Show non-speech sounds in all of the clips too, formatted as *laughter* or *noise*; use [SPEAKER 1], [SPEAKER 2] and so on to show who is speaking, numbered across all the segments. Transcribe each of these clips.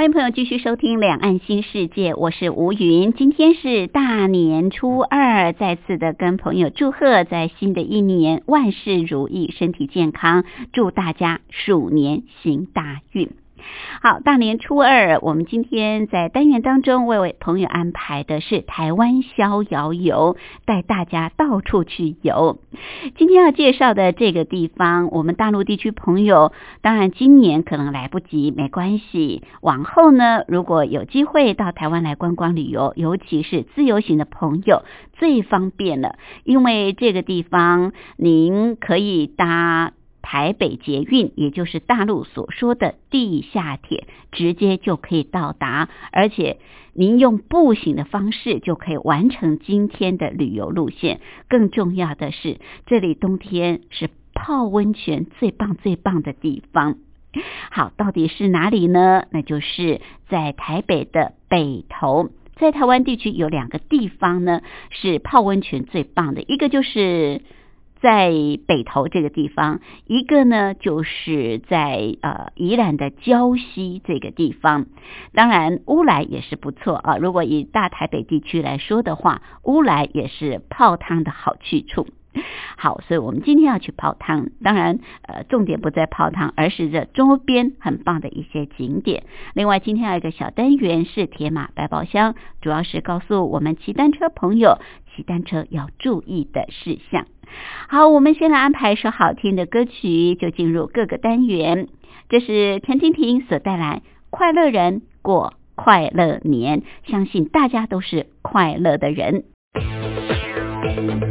[SPEAKER 1] 欢迎朋友继续收听《两岸新世界》，我是吴云。今天是大年初二，再次的跟朋友祝贺，在新的一年万事如意，身体健康，祝大家鼠年行大运。好，大年初二，我们今天在单元当中为朋友安排的是台湾逍遥游，带大家到处去游。今天要介绍的这个地方，我们大陆地区朋友，当然今年可能来不及，没关系。往后呢，如果有机会到台湾来观光旅游，尤其是自由行的朋友，最方便了，因为这个地方您可以搭。台北捷运，也就是大陆所说的地下铁，直接就可以到达，而且您用步行的方式就可以完成今天的旅游路线。更重要的是，这里冬天是泡温泉最棒最棒的地方。好，到底是哪里呢？那就是在台北的北投。在台湾地区有两个地方呢，是泡温泉最棒的，一个就是。在北投这个地方，一个呢就是在呃宜兰的礁溪这个地方，当然乌来也是不错啊。如果以大台北地区来说的话，乌来也是泡汤的好去处。*laughs* 好，所以我们今天要去泡汤，当然呃重点不在泡汤，而是这周边很棒的一些景点。另外，今天还有一个小单元是铁马百宝箱，主要是告诉我们骑单车朋友骑单车要注意的事项。好，我们先来安排一首好听的歌曲，就进入各个单元。这是陈婷婷所带来《快乐人过快乐年》，相信大家都是快乐的人。
[SPEAKER 2] 人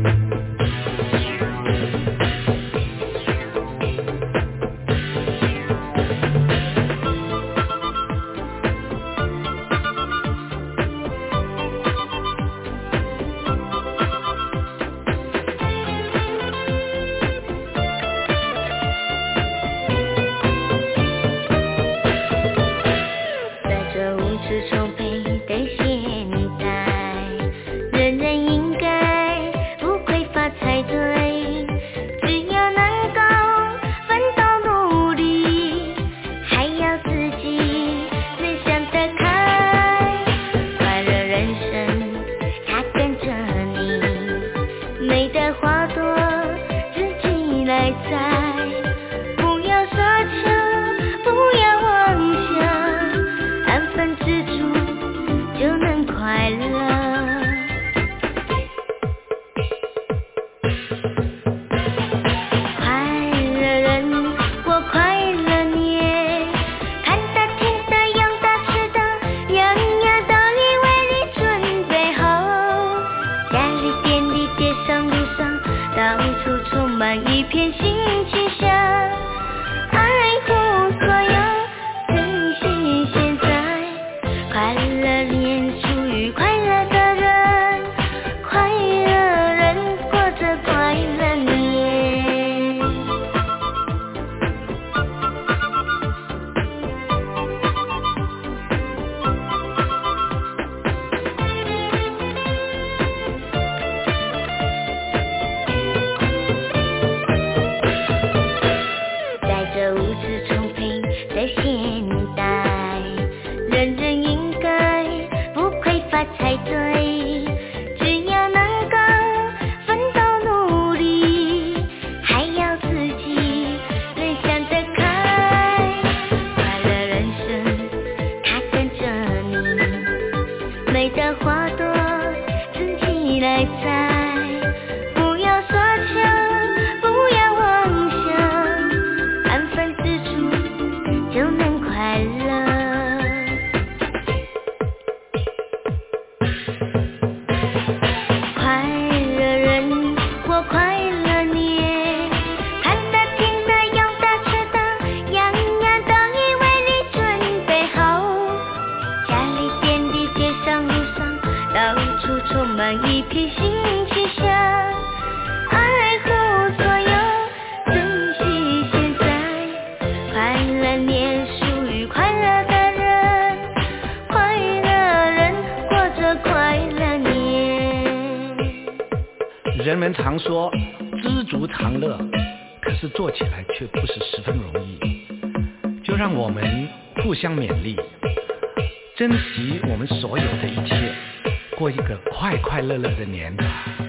[SPEAKER 2] 这年
[SPEAKER 3] 代。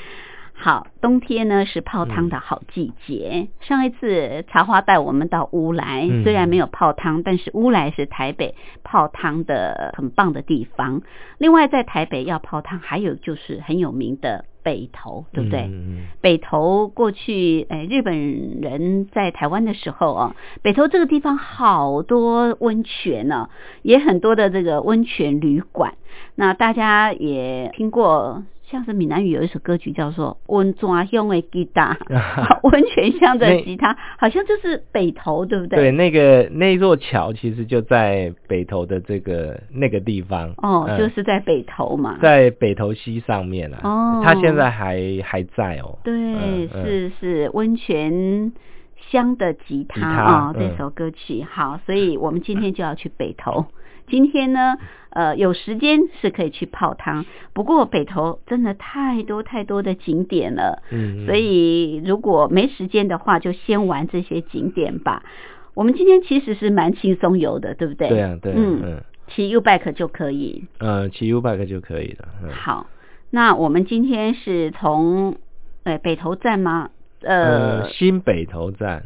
[SPEAKER 1] 好，冬天呢是泡汤的好季节。上一次茶花带我们到乌来，
[SPEAKER 4] 嗯
[SPEAKER 1] 虽然没有泡汤，但是乌来是台北泡汤的很棒的地方。另外，在台北要泡汤，还有就是很有名的北投，对不对？北投过去，哎，日本人在台湾的时候啊，北投这个地方好多温泉呢、也很多的这个温泉旅馆。那大家也听过，像是闽南语有一首歌曲叫做《温抓乡的吉他》，*laughs* *laughs* 温泉乡的吉他，好像就是北投，对不对？
[SPEAKER 4] 对，那个那座桥其实就在北投的这个那个地方，
[SPEAKER 1] 哦，
[SPEAKER 4] 嗯
[SPEAKER 1] 就是在北投嘛。
[SPEAKER 4] 在北投溪上面啊。
[SPEAKER 1] 哦
[SPEAKER 4] 它现在还还在哦。
[SPEAKER 1] 对，
[SPEAKER 4] 嗯嗯
[SPEAKER 1] 是是温泉乡的吉他啊、
[SPEAKER 4] 嗯
[SPEAKER 1] 这首歌曲好，所以我们今天就要去北投。今天呢，呃，有时间是可以去泡汤，不过北投真的太多太多的景点了，
[SPEAKER 4] 嗯，嗯
[SPEAKER 1] 所以如果没时间的话，就先玩这些景点吧。我们今天其实是蛮轻松游的，对不对？
[SPEAKER 4] 对啊，对啊，
[SPEAKER 1] 嗯，
[SPEAKER 4] 嗯
[SPEAKER 1] 骑 U bike 就可以。
[SPEAKER 4] 呃，骑 U bike 就可以了。嗯
[SPEAKER 1] 好，那我们今天是从呃北投站吗？呃，
[SPEAKER 4] 新北投站，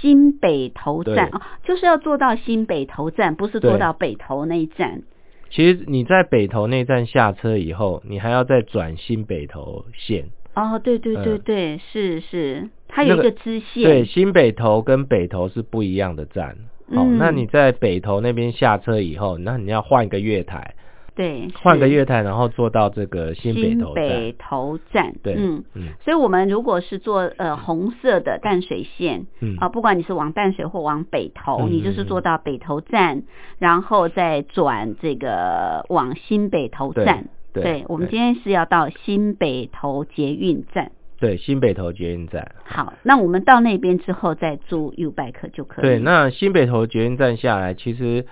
[SPEAKER 1] 新北投站哦，就是要坐到新北投站，不是坐到北投那一站。
[SPEAKER 4] 其实你在北投那站下车以后，你还要再转新北投线。
[SPEAKER 1] 哦，对对对
[SPEAKER 4] 嗯
[SPEAKER 1] 对，是是，它有一
[SPEAKER 4] 个
[SPEAKER 1] 个支线。
[SPEAKER 4] 对，新北投跟北投是不一样的站。好、
[SPEAKER 1] 嗯
[SPEAKER 4] 那你在北投那边下车以后，那你要换一个月台，
[SPEAKER 1] 对，
[SPEAKER 4] 换个月台，然后坐到这个新北
[SPEAKER 1] 新
[SPEAKER 4] 投站。
[SPEAKER 1] 北投站。
[SPEAKER 4] 对，
[SPEAKER 1] 嗯。
[SPEAKER 4] 嗯
[SPEAKER 1] 所以，我们如果是坐呃红色的淡水线
[SPEAKER 4] 嗯
[SPEAKER 1] 啊，不管你是往淡水或往北头，
[SPEAKER 4] 嗯
[SPEAKER 1] 你就是坐到北头站，然后再转这个往新北投
[SPEAKER 4] 对
[SPEAKER 1] 站。
[SPEAKER 4] 对
[SPEAKER 1] 我们今天是要到新北头捷运站。
[SPEAKER 4] 对，新北投捷运站。
[SPEAKER 1] 好，那我们到那边之后再租 U bike 就可以。
[SPEAKER 4] 对，那新北投捷运站下来，其实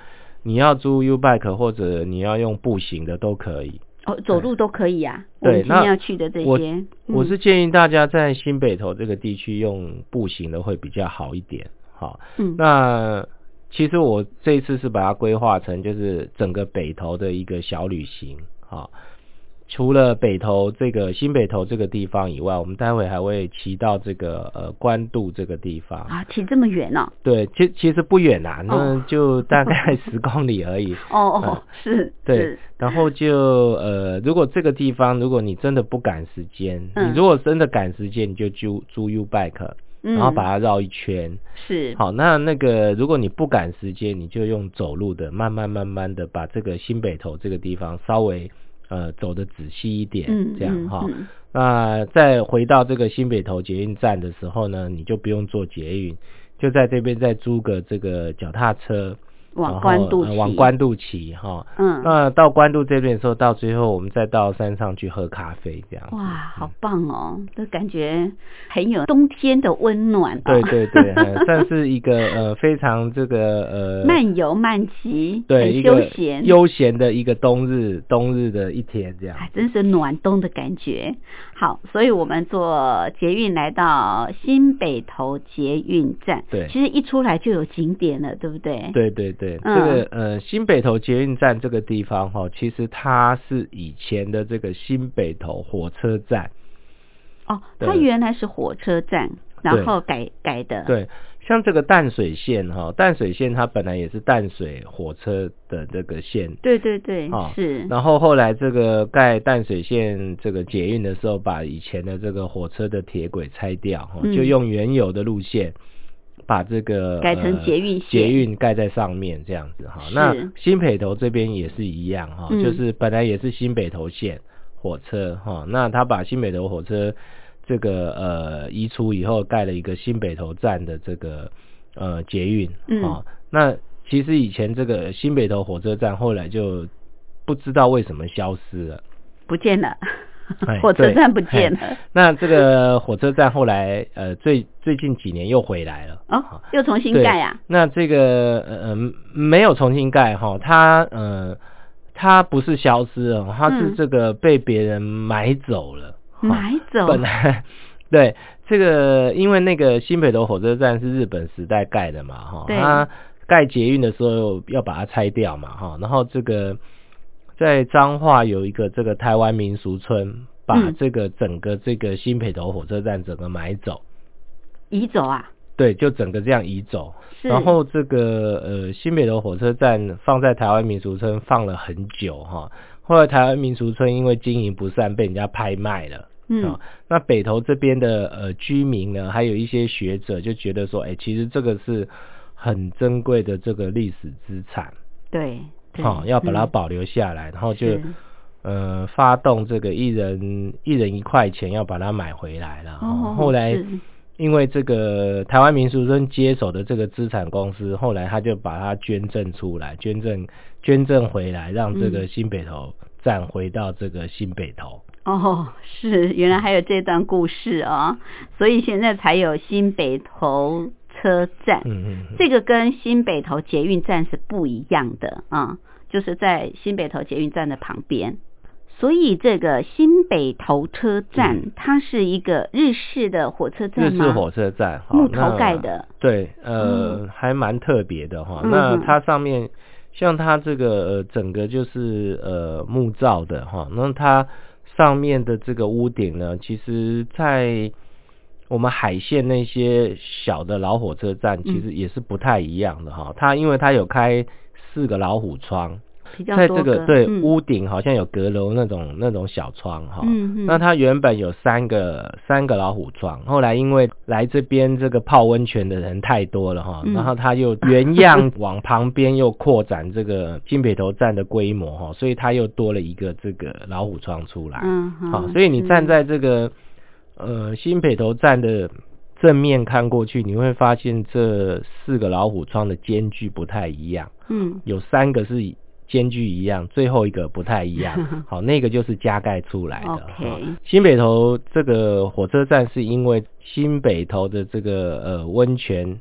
[SPEAKER 4] 你要租 U bike 或者你要用步行的都可以。
[SPEAKER 1] 哦，走路都可以啊。我
[SPEAKER 4] 对那
[SPEAKER 1] 们今天要去的这
[SPEAKER 4] 我
[SPEAKER 1] 些，嗯
[SPEAKER 4] 我是建议大家在新北投这个地区用步行的会比较好一点。好，
[SPEAKER 1] 嗯
[SPEAKER 4] 那其实我这一次是把它规划成就是整个北投的一个小旅行。好，除了北投这个新北投这个地方以外，我们待会还会骑到这个呃关渡这个地方。
[SPEAKER 1] 啊，骑这么远哦。
[SPEAKER 4] 对，其其实不远啊，
[SPEAKER 1] 哦
[SPEAKER 4] 那就大概十公里而已。
[SPEAKER 1] 哦 *laughs* 哦，是
[SPEAKER 4] 对，，然后就呃，如果这个地方，如果你真的不赶时间，
[SPEAKER 1] 嗯
[SPEAKER 4] 你如果真的赶时间，你就租租 U bike，
[SPEAKER 1] 嗯
[SPEAKER 4] 然后把它绕一圈。
[SPEAKER 1] 是
[SPEAKER 4] 好，那那个如果你不赶时间，你就用走路的，慢慢慢慢的把这个新北头这个地方稍微呃走的仔细一点，
[SPEAKER 1] 嗯嗯
[SPEAKER 4] 这样哈。
[SPEAKER 1] 嗯
[SPEAKER 4] 那再回到这个新北投捷运站的时候呢，你就不用坐捷运，就在这边再租个这个脚踏车，
[SPEAKER 1] 往
[SPEAKER 4] 然后
[SPEAKER 1] 关渡
[SPEAKER 4] 往关渡骑哈。
[SPEAKER 1] 嗯，
[SPEAKER 4] 那到关渡这边的时候，到最后我们再到山上去喝咖啡，这样。
[SPEAKER 1] 哇，好棒哦！这感觉很有冬天的温暖、哦。
[SPEAKER 4] 对对对，呃算是一个 *laughs* 呃非常这个呃
[SPEAKER 1] 漫游漫骑，
[SPEAKER 4] 对
[SPEAKER 1] 休闲，
[SPEAKER 4] 悠闲的一个冬日冬日的一天这样还，
[SPEAKER 1] 真是暖冬的感觉。好，所以我们坐捷运来到新北投捷运站，
[SPEAKER 4] 对。
[SPEAKER 1] 其实一出来就有景点了，对不对？，
[SPEAKER 4] 对对对，
[SPEAKER 1] 嗯。
[SPEAKER 4] 这个呃新北投捷运站这个地方哈，其实它是以前的这个新北投火车站。
[SPEAKER 1] 哦，它原来是火车站，然
[SPEAKER 4] 对。
[SPEAKER 1] 后改改的，，
[SPEAKER 4] 对，像这个淡水线哈，淡水线它本来也是淡水火车的这个线，
[SPEAKER 1] 对对对，
[SPEAKER 4] 哦
[SPEAKER 1] 是，
[SPEAKER 4] 然后后来这个盖淡水线这个捷运的时候，把以前的这个火车的铁轨拆掉，哈
[SPEAKER 1] 嗯
[SPEAKER 4] 就用原有的路线。把这个
[SPEAKER 1] 改成
[SPEAKER 4] 呃
[SPEAKER 1] 捷运线
[SPEAKER 4] 捷运盖在上面这样子哈。那新北投这边也是一样哈，
[SPEAKER 1] 嗯
[SPEAKER 4] 就是本来也是新北投线火车哈，那他把新北投火车这个呃移出以后，盖了一个新北投站的这个呃捷运
[SPEAKER 1] 嗯
[SPEAKER 4] 哈。那其实以前这个新北投火车站后来就不知道为什么消失了。
[SPEAKER 1] 不见了
[SPEAKER 4] 哎，*laughs*
[SPEAKER 1] 火车站不见
[SPEAKER 4] 哎
[SPEAKER 1] 了，
[SPEAKER 4] 那这个火车站后来呃最最近几年又回来了。
[SPEAKER 1] 哦，又重新盖啊，
[SPEAKER 4] 那这个呃呃没有重新盖哈，它呃它不是消失了，它是
[SPEAKER 1] 嗯
[SPEAKER 4] 这个被别人买走了。哈
[SPEAKER 1] 买走，
[SPEAKER 4] 本来 *laughs* 对这个，因为那个新北投火车站是日本时代盖的嘛，哈，
[SPEAKER 1] 对。
[SPEAKER 4] 它盖捷运的时候要把它拆掉嘛，哈，然后这个在彰化有一个这个台湾民俗村，把
[SPEAKER 1] 嗯。
[SPEAKER 4] 这个整个这个新北投火车站整个买走，
[SPEAKER 1] 移走啊，
[SPEAKER 4] 对，就整个这样移走。然后这个呃新北投火车站放在台湾民俗村放了很久哈，后来台湾民俗村因为经营不善被人家拍卖了。
[SPEAKER 1] 嗯
[SPEAKER 4] 啊，那北投这边的呃居民呢，还有一些学者就觉得说，哎、其实这个是很珍贵的这个历史资产，
[SPEAKER 1] 对，对
[SPEAKER 4] 哈、要把它
[SPEAKER 1] 嗯
[SPEAKER 4] 保留下来，然后就是呃发动这个一人一人一块钱要把它买回来了。
[SPEAKER 1] 哦，
[SPEAKER 4] 后来因为这个台湾民俗村接手的这个资产公司，后来他就把它捐赠出来，捐赠捐赠回来，让这个
[SPEAKER 1] 嗯
[SPEAKER 4] 新北投站回到这个新北投。
[SPEAKER 1] 哦，是，原来还有这段故事哦，所以现在才有新北投车站。
[SPEAKER 4] 嗯嗯嗯。
[SPEAKER 1] 这个跟新北投捷运站是不一样的啊、就是在新北投捷运站的旁边。所以这个新北投车站，
[SPEAKER 4] 嗯
[SPEAKER 1] 它是一个日式的火车站吗？
[SPEAKER 4] 日式火车站，哈
[SPEAKER 1] 木头
[SPEAKER 4] 那
[SPEAKER 1] 盖的
[SPEAKER 4] 对，呃，
[SPEAKER 1] 嗯
[SPEAKER 4] 还蛮特别的哈。
[SPEAKER 1] 嗯
[SPEAKER 4] 那它上面像它这个呃整个就是呃木造的哈，那它上面的这个屋顶呢，其实在我们海线那些小的老火车站，其
[SPEAKER 1] 嗯
[SPEAKER 4] 实也是不太一样的哈。它因为它有开四个老虎窗，在这个对
[SPEAKER 1] 嗯。
[SPEAKER 4] 屋顶好像有阁楼那种那种小窗哈，那它原本有三个三个老虎窗，后来因为来这边这个泡温泉的人太多了哈，
[SPEAKER 1] 嗯。
[SPEAKER 4] 然后它又原样往旁边又扩展这个新北头站的规模哈，所以它又多了一个这个老虎窗出来，
[SPEAKER 1] 嗯
[SPEAKER 4] 好，所以你站在这个呃新北头站的正面看过去，你会发现这四个老虎窗的间距不太一样。
[SPEAKER 1] 嗯。
[SPEAKER 4] 有三个是间距一样，最后一个不太一样。*laughs* 好，那个就是加盖出来的。新北投这个火车站是因为新北投的这个呃温泉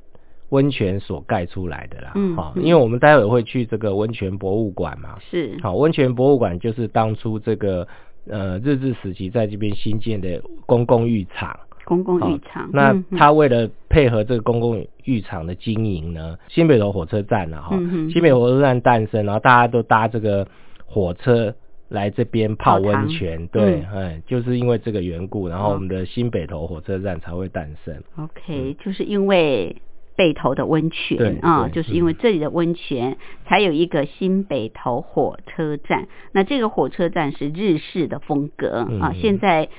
[SPEAKER 4] 温泉所盖出来的啦。好因为我们待会会去这个温泉博物馆嘛。
[SPEAKER 1] 是
[SPEAKER 4] 好，温泉博物馆就是当初这个呃日治时期在这边新建的公共浴场。
[SPEAKER 1] 公共浴场。
[SPEAKER 4] 那他为了配合这个公共浴场的经营呢，新北投火车站啊，哈、
[SPEAKER 1] 嗯
[SPEAKER 4] 新北火车站诞生，然后大家都搭这个火车来这边泡温泉，对，
[SPEAKER 1] 嗯。
[SPEAKER 4] 哎、就是因为这个缘故，然后
[SPEAKER 1] 哦
[SPEAKER 4] 我们的新北投火车站才会诞生。
[SPEAKER 1] OK，就是因为北投的温泉啊，
[SPEAKER 4] 对
[SPEAKER 1] 就是因为这里的温泉，才有一个新北投火车站。那这个火车站是日式的风格啊，现在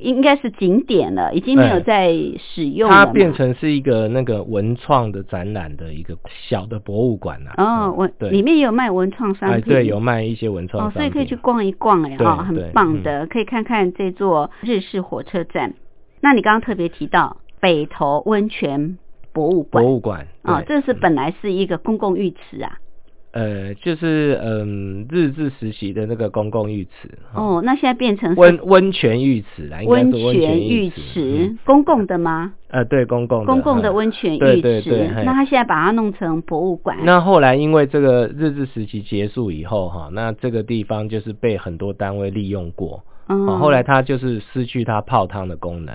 [SPEAKER 1] 应该是景点了，已经没有
[SPEAKER 4] 哎
[SPEAKER 1] 在使用了嘛。
[SPEAKER 4] 它变成是一个那个文创的展览的一个小的博物馆啊。
[SPEAKER 1] 哦，
[SPEAKER 4] 嗯
[SPEAKER 1] 文
[SPEAKER 4] 对，
[SPEAKER 1] 里面有卖文创商
[SPEAKER 4] 哎，
[SPEAKER 1] 品，
[SPEAKER 4] 对，有卖一些文创
[SPEAKER 1] 哦，
[SPEAKER 4] 商品。
[SPEAKER 1] 所以可以去逛一逛哎，
[SPEAKER 4] 对
[SPEAKER 1] 哦，很棒的，可以看看这座日式火车站。那你刚刚特别提到北投温泉博物馆。
[SPEAKER 4] 博物馆
[SPEAKER 1] 哦，这是本来是一个公共浴池啊。
[SPEAKER 4] 呃，就是嗯，日治时期的那个公共浴池，
[SPEAKER 1] 哦，那现在变成
[SPEAKER 4] 温温泉浴池啦，应该
[SPEAKER 1] 温
[SPEAKER 4] 是温泉
[SPEAKER 1] 浴
[SPEAKER 4] 池，嗯，
[SPEAKER 1] 公共的吗？
[SPEAKER 4] 呃，对，公共的
[SPEAKER 1] 公共的
[SPEAKER 4] 嗯
[SPEAKER 1] 温泉浴池。
[SPEAKER 4] 对对嘿
[SPEAKER 1] 那他现在把它弄成博物馆。
[SPEAKER 4] 那后来因为这个日治时期结束以后哈，那这个地方就是被很多单位利用过，
[SPEAKER 1] 嗯，
[SPEAKER 4] 哦，后来它就是失去它泡汤的功能，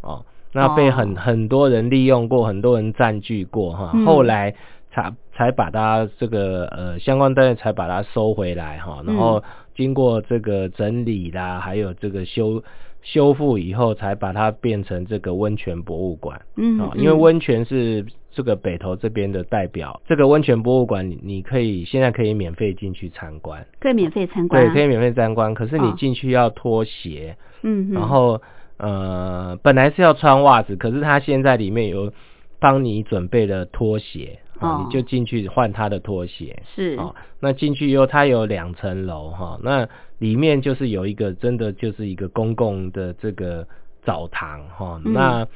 [SPEAKER 4] 哦，那被很、
[SPEAKER 1] 哦
[SPEAKER 4] 很多人利用过，很多人占据过哈，
[SPEAKER 1] 嗯
[SPEAKER 4] 后来才才把它这个呃相关单位才把它收回来哈，然后
[SPEAKER 1] 嗯
[SPEAKER 4] 经过这个整理啦，还有这个修修复以后，才把它变成这个温泉博物馆。
[SPEAKER 1] 嗯，
[SPEAKER 4] 因为温泉是这个北投这边的代表，这个温泉博物馆你你可以现在可以免费进去参观，
[SPEAKER 1] 可以免费参观
[SPEAKER 4] 对，
[SPEAKER 1] 啊。
[SPEAKER 4] 可以免费参观，可是你
[SPEAKER 1] 哦
[SPEAKER 4] 进去要脱鞋，
[SPEAKER 1] 嗯，嗯
[SPEAKER 4] 然后呃本来是要穿袜子，可是它现在里面有帮你准备了拖鞋，
[SPEAKER 1] 哦
[SPEAKER 4] 你就进去换他的拖鞋。
[SPEAKER 1] 是
[SPEAKER 4] 哦，那进去以后，它有两层楼哈，那里面就是有一个真的就是一个公共的这个澡堂哈，
[SPEAKER 1] 嗯
[SPEAKER 4] 那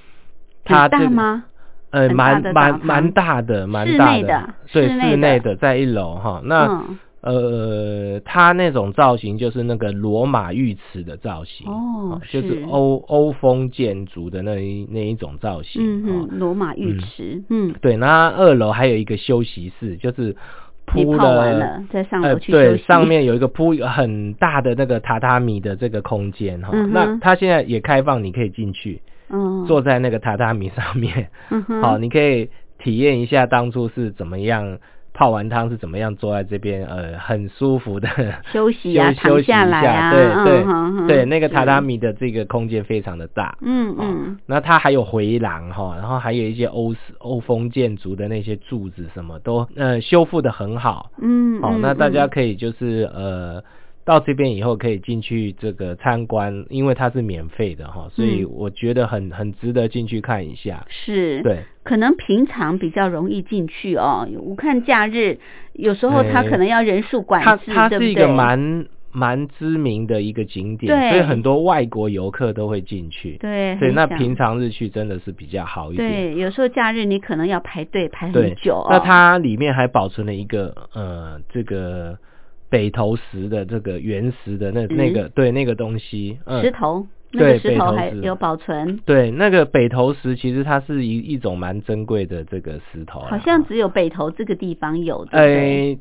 [SPEAKER 4] 它
[SPEAKER 1] 很
[SPEAKER 4] 这
[SPEAKER 1] 吗？
[SPEAKER 4] 呃，蛮蛮蛮大的，蛮大
[SPEAKER 1] 的
[SPEAKER 4] 对，
[SPEAKER 1] 室内
[SPEAKER 4] 室内
[SPEAKER 1] 的
[SPEAKER 4] 的在一楼哈。那、
[SPEAKER 1] 嗯
[SPEAKER 4] 呃，它那种造型就是那个罗马浴池的造型
[SPEAKER 1] 哦
[SPEAKER 4] 就是。是欧欧风建筑的那一那一种造型。哦
[SPEAKER 1] 嗯嗯，罗马浴
[SPEAKER 4] 嗯
[SPEAKER 1] 池，嗯，
[SPEAKER 4] 对，那二楼还有一个休息室，就是铺
[SPEAKER 1] 了再上
[SPEAKER 4] 对，上面有一个铺很大的那个榻榻米的这个空间哈、
[SPEAKER 1] 嗯
[SPEAKER 4] 那它现在也开放，你可以进去，
[SPEAKER 1] 嗯
[SPEAKER 4] 坐在那个榻榻米上面，
[SPEAKER 1] 嗯哼。*laughs*
[SPEAKER 4] 好，你可以体验一下当初是怎么样泡完汤是怎么样坐在这边，呃，很舒服的 *laughs*
[SPEAKER 1] 休息啊 *laughs*
[SPEAKER 4] 休休息一下，对对、对，那个榻榻米的这个空间非常的大。哦
[SPEAKER 1] 嗯嗯，
[SPEAKER 4] 那它还有回廊哈，然后还有一些欧式欧风建筑的那些柱子什么都呃修复的很好。
[SPEAKER 1] 嗯，
[SPEAKER 4] 好、
[SPEAKER 1] 嗯
[SPEAKER 4] 那大家
[SPEAKER 1] 嗯
[SPEAKER 4] 可以就是呃到这边以后可以进去这个参观，因为它是免费的哈，所以
[SPEAKER 1] 嗯
[SPEAKER 4] 我觉得很很值得进去看一下。
[SPEAKER 1] 是，
[SPEAKER 4] 对，
[SPEAKER 1] 可能平常比较容易进去哦。我看假日有时候他
[SPEAKER 4] 哎
[SPEAKER 1] 可能要人数管制，
[SPEAKER 4] 它是一个蛮蛮知名的一个景点，
[SPEAKER 1] 对
[SPEAKER 4] 所以很多外国游客都会进去。
[SPEAKER 1] 对，
[SPEAKER 4] 所
[SPEAKER 1] 以，那
[SPEAKER 4] 平常日去真的是比较好一点。
[SPEAKER 1] 对，有时候假日你可能要排队排很久哦。
[SPEAKER 4] 那它里面还保存了一个呃这个北投石的这个原石的那那个对那个东西，嗯，
[SPEAKER 1] 石头，那
[SPEAKER 4] 对
[SPEAKER 1] 个石头还有保存，
[SPEAKER 4] 对，那个北投石其实它是一一种蛮珍贵的这个石头，
[SPEAKER 1] 好像只有北投这个地方有，对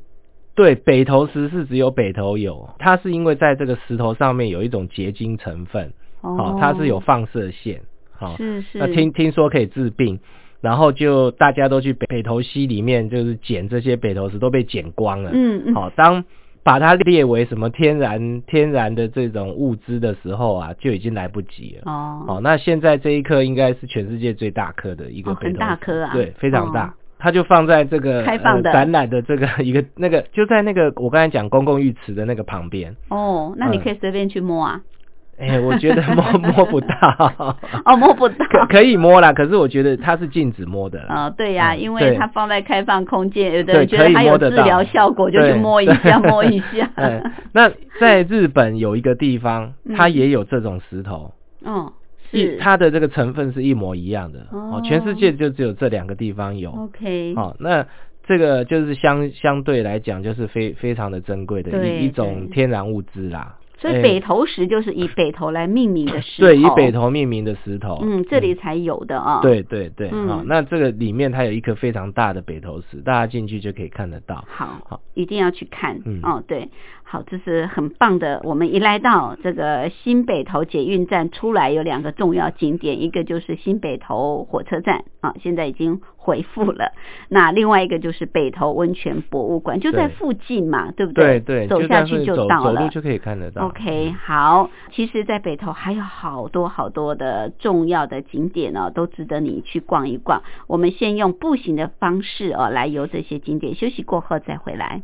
[SPEAKER 1] 不对？
[SPEAKER 4] 北投石是只有北投有，它是因为在这个石头上面有一种结晶成分，
[SPEAKER 1] 哦，
[SPEAKER 4] 它是有放射线，好、
[SPEAKER 1] 是是，
[SPEAKER 4] 那听听说可以治病，然后就大家都去北北投溪里面就是捡这些北投石，都被捡光了，
[SPEAKER 1] 嗯嗯，
[SPEAKER 4] 好、当把它列为什么天然天然的这种物资的时候啊，就已经来不及了。
[SPEAKER 1] 哦，
[SPEAKER 4] 哦，那现在这一颗应该是全世界最大颗的一个
[SPEAKER 1] 哦很大颗啊。
[SPEAKER 4] 对，非常
[SPEAKER 1] 哦。
[SPEAKER 4] 大。它就放在这个
[SPEAKER 1] 开放的。
[SPEAKER 4] 呃、展览的这个一个那个，就在那个我刚才讲公共浴池的那个旁边。
[SPEAKER 1] 哦，那你
[SPEAKER 4] 嗯。
[SPEAKER 1] 可以随便去摸啊，
[SPEAKER 4] 哎、我觉得摸 *laughs* 摸不到，
[SPEAKER 1] 哦，摸不到。
[SPEAKER 4] 可可以摸啦，可是我觉得它是禁止摸的啊。
[SPEAKER 1] 哦，对呀、
[SPEAKER 4] 嗯
[SPEAKER 1] 因为它放在开放空间，有的觉得它有治疗效果，就去摸一下，*laughs* 摸一下。
[SPEAKER 4] 哎，那在日本有一个地方，它
[SPEAKER 1] 嗯
[SPEAKER 4] 也有这种石头，
[SPEAKER 1] 嗯，
[SPEAKER 4] 一
[SPEAKER 1] 是。
[SPEAKER 4] 它的这个成分是一模一样的。
[SPEAKER 1] 哦
[SPEAKER 4] 全世界就只有这两个地方有。
[SPEAKER 1] OK，
[SPEAKER 4] 哦，那这个就是相相对来讲，就是非非常的珍贵的一一种天然物资啦。
[SPEAKER 1] 所以
[SPEAKER 4] 哎
[SPEAKER 1] 北投石就是以北投来命名的石头。
[SPEAKER 4] 对以北。投命名的石头，
[SPEAKER 1] 嗯，这里才有的啊。
[SPEAKER 4] 对对对，
[SPEAKER 1] 嗯
[SPEAKER 4] 好、那这个里面它有一颗非常大的北投石，大家进去就可以看得到。
[SPEAKER 1] 好
[SPEAKER 4] 好，
[SPEAKER 1] 一定要去看。
[SPEAKER 4] 嗯
[SPEAKER 1] 哦，对，好，这是很棒的。我们一来到这个新北投捷运站出来，有两个重要景点，一个就是新北投火车站啊，现在已经恢复了。那另外一个就是北投温泉博物馆，就在附近嘛，对不
[SPEAKER 4] 对
[SPEAKER 1] 对？
[SPEAKER 4] 对，
[SPEAKER 1] 走下去
[SPEAKER 4] 就
[SPEAKER 1] 就到了
[SPEAKER 4] 走走路。就可以看得到。
[SPEAKER 1] OK，好，其实，在北投还有好多好多的重要的景点哦，都值得你去逛一逛。我们先用步行的方式哦，来游这些景点，休息过后再回来。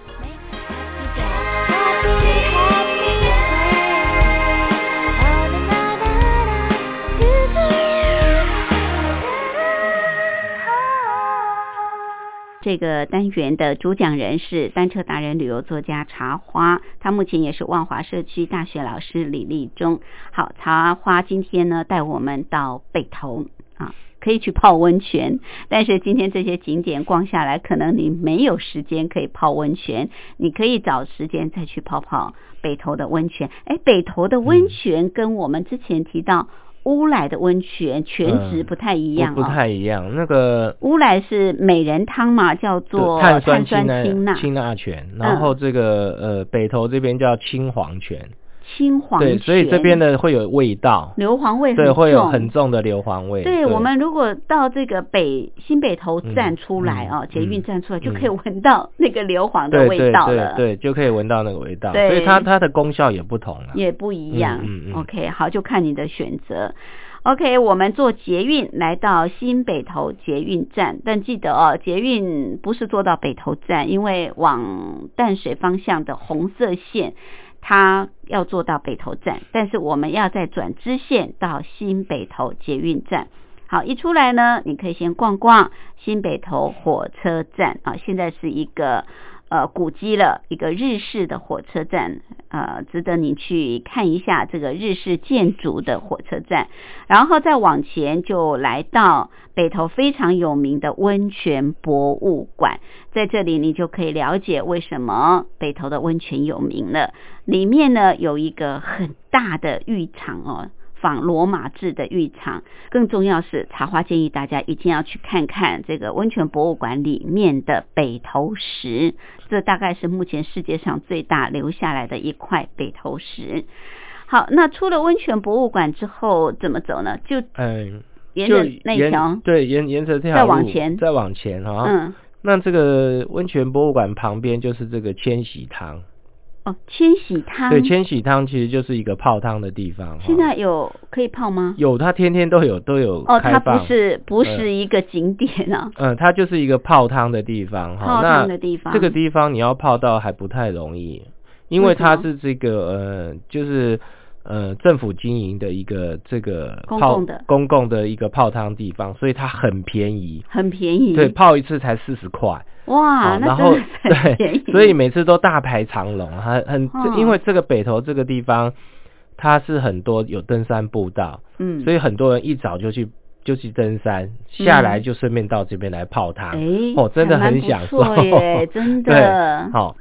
[SPEAKER 1] 这个单元的主讲人是单车达人、旅游作家茶花，他目前也是万华社区大学老师李立忠。好，茶花今天呢带我们到北投啊，可以去泡温泉，但是今天这些景点逛下来，可能你没有时间可以泡温泉，你可以找时间再去泡泡北投的温泉。哎，北投的温泉跟我们之前提到乌来的温泉全质
[SPEAKER 4] 嗯
[SPEAKER 1] 不太一样哦，
[SPEAKER 4] 不不太一样。那个
[SPEAKER 1] 乌来是美人汤嘛，叫做
[SPEAKER 4] 碳
[SPEAKER 1] 酸
[SPEAKER 4] 酸氢
[SPEAKER 1] 氢钠。
[SPEAKER 4] 氢钠泉，然后这个呃北投这边叫青黄泉，对，
[SPEAKER 1] 青黄泉，
[SPEAKER 4] 所以这边的会有味道，
[SPEAKER 1] 硫磺味很
[SPEAKER 4] 对，会有很重的硫磺味。
[SPEAKER 1] 对我们如果到这个北新北头站
[SPEAKER 4] 嗯
[SPEAKER 1] 出来
[SPEAKER 4] 嗯
[SPEAKER 1] 哦，捷运
[SPEAKER 4] 嗯
[SPEAKER 1] 站出来就
[SPEAKER 4] 嗯
[SPEAKER 1] 可以闻到那个硫磺的味
[SPEAKER 4] 对对
[SPEAKER 1] 道了，
[SPEAKER 4] 对对，就可以闻到那个味道，
[SPEAKER 1] 对
[SPEAKER 4] 所以它它的功效也不同了。
[SPEAKER 1] 也不一样。
[SPEAKER 4] 嗯嗯嗯
[SPEAKER 1] OK，好，就看你的选择。OK，我们坐捷运来到新北投捷运站，但记得哦，捷运不是坐到北投站，因为往淡水方向的红色线，它要坐到北投站，但是我们要再转支线到新北投捷运站。好，一出来呢，你可以先逛逛新北投火车站啊，现在是一个呃古迹了，一个日式的火车站，呃，值得你去看一下这个日式建筑的火车站。然后再往前就来到北投非常有名的温泉博物馆，在这里你就可以了解为什么北投的温泉有名了。里面呢有一个很大的浴场哦。仿罗马制的浴场，更重要是茶花建议大家一定要去看看这个温泉博物馆里面的北投石，这大概是目前世界上最大留下来的一块北投石。好，那出了温泉博物馆之后怎么走呢？就
[SPEAKER 4] 嗯，
[SPEAKER 1] 沿着那
[SPEAKER 4] 沿
[SPEAKER 1] 条，
[SPEAKER 4] 对沿沿着这条
[SPEAKER 1] 再往前
[SPEAKER 4] 再往前哈。
[SPEAKER 1] 嗯，
[SPEAKER 4] 那这个温泉博物馆旁边就是这个千禧汤，
[SPEAKER 1] 哦，千禧汤，
[SPEAKER 4] 对，千禧汤其实就是一个泡汤的地方。
[SPEAKER 1] 现在有可以泡吗？
[SPEAKER 4] 有，它天天都有都有
[SPEAKER 1] 哦，它。不是不是一个景点啊，
[SPEAKER 4] 嗯，它就是一个泡汤的地方哈。
[SPEAKER 1] 泡
[SPEAKER 4] 那
[SPEAKER 1] 汤的地方。
[SPEAKER 4] 这个地方你要泡到还不太容易，因为它是这个呃，就是呃政府经营的一个这个泡
[SPEAKER 1] 公共的。
[SPEAKER 4] 公共的一个泡汤地方，所以它很便宜。
[SPEAKER 1] 很便宜，
[SPEAKER 4] 对，泡一次才四十块。
[SPEAKER 1] 哇，
[SPEAKER 4] 哦然后 *laughs* 对，所以每次都大排长龙，很很、
[SPEAKER 1] 嗯
[SPEAKER 4] 因为这个北投这个地方，它是很多有登山步道，
[SPEAKER 1] 嗯，
[SPEAKER 4] 所以很多人一早就去就去登山，下来就顺便到这边来泡汤，
[SPEAKER 1] 哎，
[SPEAKER 4] 哦，真的很享受。
[SPEAKER 1] 错耶，真的，*laughs*
[SPEAKER 4] 好、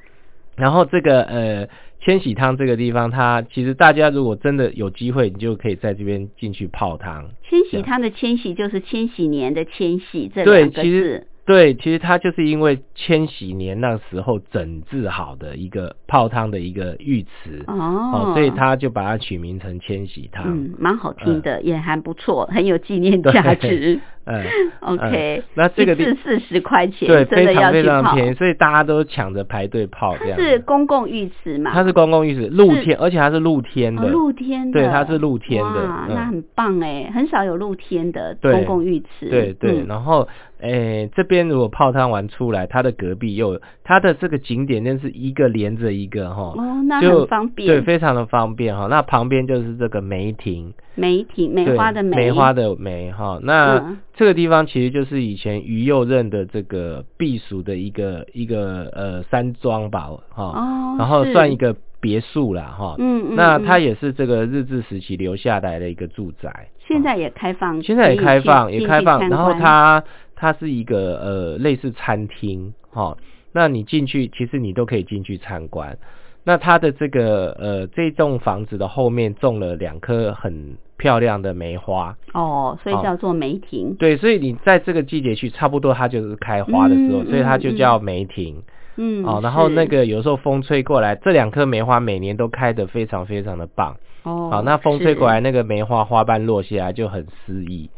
[SPEAKER 4] 然后这个呃千禧汤这个地方，它其实大家如果真的有机会，你就可以在这边进去泡汤。
[SPEAKER 1] 千禧汤的千禧就是千禧年的千禧这个
[SPEAKER 4] 其实
[SPEAKER 1] 字，
[SPEAKER 4] 对，其实它就是因为千禧年那时候整治好的一个泡汤的一个浴池
[SPEAKER 1] 哦
[SPEAKER 4] 所以他就把它取名成千禧汤。
[SPEAKER 1] 嗯，蛮好听的，也还不错，很有纪念价值。*laughs*
[SPEAKER 4] 嗯
[SPEAKER 1] OK，
[SPEAKER 4] 嗯那这个地
[SPEAKER 1] 一次四十块钱，
[SPEAKER 4] 对，非常非。常便宜，所以大家都抢着排队泡这
[SPEAKER 1] 它
[SPEAKER 4] 样。
[SPEAKER 1] 是公共浴池嘛？
[SPEAKER 4] 它是公共浴池，露天，而且它是露天的。
[SPEAKER 1] 哦露天的，
[SPEAKER 4] 对它是露天的
[SPEAKER 1] 哇，
[SPEAKER 4] 嗯
[SPEAKER 1] 那很棒哎，很少有露天的公共浴池。
[SPEAKER 4] 对对，
[SPEAKER 1] 嗯
[SPEAKER 4] 然后诶、这边如果泡汤完出来，它的隔壁又有它的这个景点，真是一个连着一个哈。
[SPEAKER 1] 哦，那
[SPEAKER 4] 就
[SPEAKER 1] 很方便。
[SPEAKER 4] 对，非常的方便哈。那旁边就是这个梅亭，
[SPEAKER 1] 梅亭，梅花的梅，
[SPEAKER 4] 梅花的梅哈。那、
[SPEAKER 1] 嗯
[SPEAKER 4] 这个地方其实就是以前于右任的这个避暑的一个一个呃山庄吧哈。
[SPEAKER 1] 哦，
[SPEAKER 4] 然后算一个别墅啦哈。
[SPEAKER 1] 嗯嗯
[SPEAKER 4] 那
[SPEAKER 1] 嗯
[SPEAKER 4] 它也是这个日治时期留下来的一个住宅。
[SPEAKER 1] 现在也开放，
[SPEAKER 4] 现在也开放，也开放，然后它它是一个呃类似餐厅哈、那你进去其实你都可以进去参观。那它的这个呃这栋房子的后面种了两棵很漂亮的梅花，
[SPEAKER 1] 哦，所以
[SPEAKER 4] 哦
[SPEAKER 1] 叫做梅亭。
[SPEAKER 4] 对，所以你在这个季节去，差不多它就是开花的时候，
[SPEAKER 1] 嗯
[SPEAKER 4] 所以它就
[SPEAKER 1] 嗯
[SPEAKER 4] 叫梅亭。
[SPEAKER 1] 嗯，
[SPEAKER 4] 哦，然后那个有时候风吹过来，这两棵梅花每年都开得非常非常的棒。
[SPEAKER 1] 哦，
[SPEAKER 4] 好，那风吹过来，那个梅花花瓣落下来就很诗意。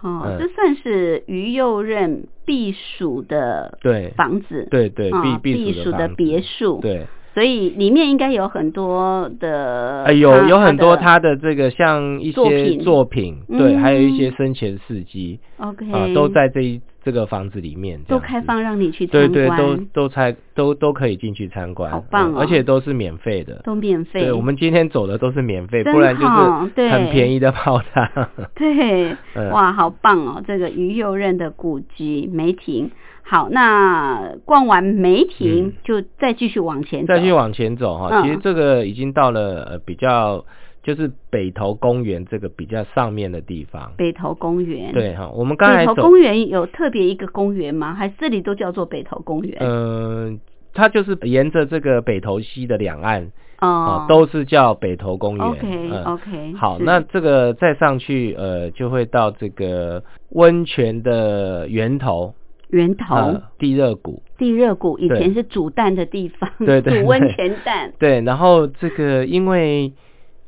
[SPEAKER 1] 哦，
[SPEAKER 4] 嗯
[SPEAKER 1] 这算是于右任避暑的
[SPEAKER 4] 对
[SPEAKER 1] 房子，
[SPEAKER 4] 对对，
[SPEAKER 1] 啊
[SPEAKER 4] 避
[SPEAKER 1] 避暑的别墅，，
[SPEAKER 4] 对，
[SPEAKER 1] 所以里面应该有很多的，
[SPEAKER 4] 哎，有有很多他的这个像一
[SPEAKER 1] 作
[SPEAKER 4] 些
[SPEAKER 1] 品
[SPEAKER 4] 作品，对，
[SPEAKER 1] 嗯
[SPEAKER 4] 还有一些生前事迹
[SPEAKER 1] OK
[SPEAKER 4] 啊，都在这一这个房子里面，这
[SPEAKER 1] 都
[SPEAKER 4] 样子
[SPEAKER 1] 开放让你去
[SPEAKER 4] 对
[SPEAKER 1] 参观，对
[SPEAKER 4] 对，都都参都都可以进去参观，
[SPEAKER 1] 好棒哦
[SPEAKER 4] 嗯而且都是免费的。
[SPEAKER 1] 都免费。
[SPEAKER 4] 对，我们今天走的都是免费，
[SPEAKER 1] 真
[SPEAKER 4] 不然就
[SPEAKER 1] 好对
[SPEAKER 4] 是很便宜的泡汤。
[SPEAKER 1] 对，*laughs*
[SPEAKER 4] 嗯
[SPEAKER 1] 哇，好棒哦！这个于右任的古籍梅亭。好，那逛完梅亭、
[SPEAKER 4] 嗯
[SPEAKER 1] 就再继续往前走，
[SPEAKER 4] 再去往前走哈，
[SPEAKER 1] 嗯
[SPEAKER 4] 其实这个已经到了呃比较就是北投公园这个比较上面的地方。
[SPEAKER 1] 北投公园。
[SPEAKER 4] 对哈，我们刚才走，
[SPEAKER 1] 北投公园有特别一个公园吗？还是这里都叫做北投公园？
[SPEAKER 4] 嗯、它就是沿着这个北投溪的两岸
[SPEAKER 1] 哦，
[SPEAKER 4] 都是叫北投公园。
[SPEAKER 1] OK
[SPEAKER 4] 嗯
[SPEAKER 1] OK，
[SPEAKER 4] 好，那这个再上去，呃，就会到这个温泉的源头，
[SPEAKER 1] 源头、
[SPEAKER 4] 呃，地热谷。
[SPEAKER 1] 地热谷以前是煮蛋的地方，
[SPEAKER 4] 对对 *laughs*
[SPEAKER 1] 煮温泉蛋。
[SPEAKER 4] 对，然后这个因为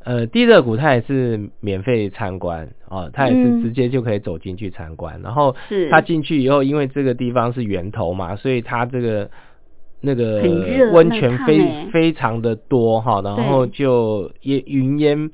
[SPEAKER 4] 呃地热谷它也是免费参观哦，它也是
[SPEAKER 1] 嗯
[SPEAKER 4] 直接就可以走进去参观。然后
[SPEAKER 1] 是
[SPEAKER 4] 它进去以后，因为这个地方是源头嘛，所以它这个那个温泉非
[SPEAKER 1] 欸。
[SPEAKER 4] 非常的多哈，然后就烟云烟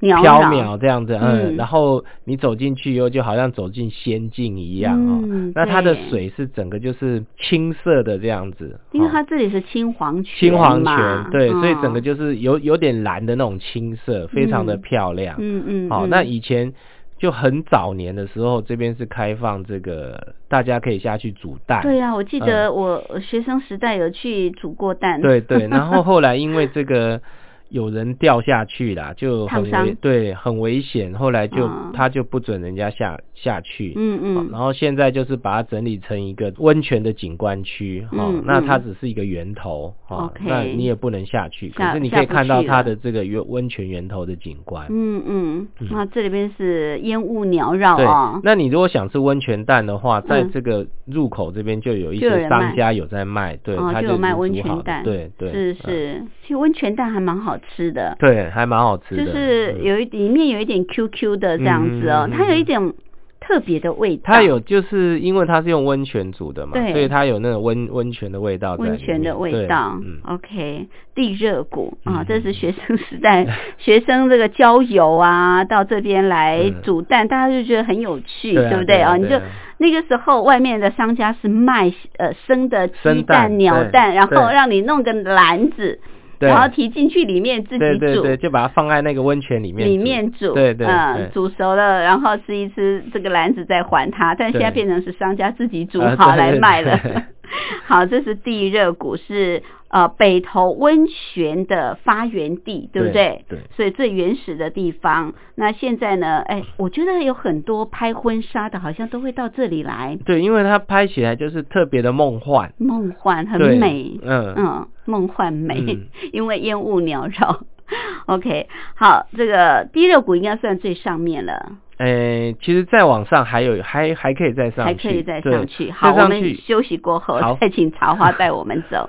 [SPEAKER 1] 缭
[SPEAKER 4] 飘渺这样子，
[SPEAKER 1] 嗯
[SPEAKER 4] 嗯，然后你走进去以后，就好像走进仙境一样哦。
[SPEAKER 1] 嗯
[SPEAKER 4] 那它的水是整个就是青色的这样子，
[SPEAKER 1] 因为
[SPEAKER 4] 哦。
[SPEAKER 1] 它这里是青黄泉
[SPEAKER 4] 青黄泉，对，所以整个
[SPEAKER 1] 嗯
[SPEAKER 4] 就是有有点蓝的那种青色，非常的
[SPEAKER 1] 嗯。
[SPEAKER 4] 漂亮。
[SPEAKER 1] 嗯嗯，
[SPEAKER 4] 好、
[SPEAKER 1] 嗯。
[SPEAKER 4] 那以前就很早年的时候，这边是开放这个大家可以下去煮蛋。
[SPEAKER 1] 对啊，我记
[SPEAKER 4] 嗯
[SPEAKER 1] 得我学生时代有去煮过蛋。
[SPEAKER 4] 对对，然后后来因为这个有人掉下去啦，就很危对很危险，后来就、
[SPEAKER 1] 嗯。
[SPEAKER 4] 他就不准人家下下去。
[SPEAKER 1] 嗯嗯，
[SPEAKER 4] 然后现在就是把它整理成一个温泉的景观区，哈、
[SPEAKER 1] 嗯。
[SPEAKER 4] 那它
[SPEAKER 1] 嗯
[SPEAKER 4] 只是一个源头，哈、那你也不能下去，可是你可以看到它的这个源温泉源头的景观。
[SPEAKER 1] 嗯嗯。
[SPEAKER 4] 嗯，
[SPEAKER 1] 那这里边是烟雾缭绕
[SPEAKER 4] 对
[SPEAKER 1] 哦，。
[SPEAKER 4] 那你如果想吃温泉蛋的话，在
[SPEAKER 1] 嗯
[SPEAKER 4] 这个入口这边就有一些商家有在卖，对，他，
[SPEAKER 1] 就有卖温泉蛋，
[SPEAKER 4] 对对，
[SPEAKER 1] 是
[SPEAKER 4] 嗯
[SPEAKER 1] 是，其实温泉蛋还蛮好吃的，
[SPEAKER 4] 对，还蛮好吃
[SPEAKER 1] 就
[SPEAKER 4] 的，就
[SPEAKER 1] 是有一里面有一点 QQ 的这样子哦，它有一点特别的味道，
[SPEAKER 4] 它有就是因为它是用温泉煮的嘛，所以它有那种温温泉的味道
[SPEAKER 1] 温泉的味道。
[SPEAKER 4] 嗯
[SPEAKER 1] ，OK，地热谷啊，
[SPEAKER 4] 嗯
[SPEAKER 1] 这是学生时代 *laughs* 学生这个郊游啊，到这边来
[SPEAKER 4] 嗯
[SPEAKER 1] 煮蛋，大家就觉得很有趣，
[SPEAKER 4] 对啊
[SPEAKER 1] 不对？啊？你就那个时候外面的商家是卖呃生的鸡
[SPEAKER 4] 生蛋
[SPEAKER 1] 鸟蛋，然后让你弄个篮子，
[SPEAKER 4] 对
[SPEAKER 1] 然后提进去里面自己煮。
[SPEAKER 4] 对对对，就把它放在那个温泉里面
[SPEAKER 1] 里面煮，
[SPEAKER 4] 对对
[SPEAKER 1] 嗯，煮熟了，然后吃一吃，这个篮子再还他。但现在变成是商家自己煮
[SPEAKER 4] 啊
[SPEAKER 1] 好来卖了
[SPEAKER 4] 对。*laughs*
[SPEAKER 1] 好，这是地热谷，是呃北投温泉的发源地，对不对？
[SPEAKER 4] 对对
[SPEAKER 1] 所以最原始的地方。那现在呢？哎，我觉得有很多拍婚纱的，好像都会到这里来，
[SPEAKER 4] 对，因为它拍起来就是特别的梦幻，
[SPEAKER 1] 梦幻很美。
[SPEAKER 4] 嗯
[SPEAKER 1] 嗯，梦幻美，
[SPEAKER 4] 嗯 *laughs*
[SPEAKER 1] 因为烟雾缭绕。OK，好，这个地热谷应该算最上面了，
[SPEAKER 4] 诶，其实再往上还有还还可以再上去，
[SPEAKER 1] 还可以再上去。好，我们休息过后再请 *laughs* 茶花带我们走。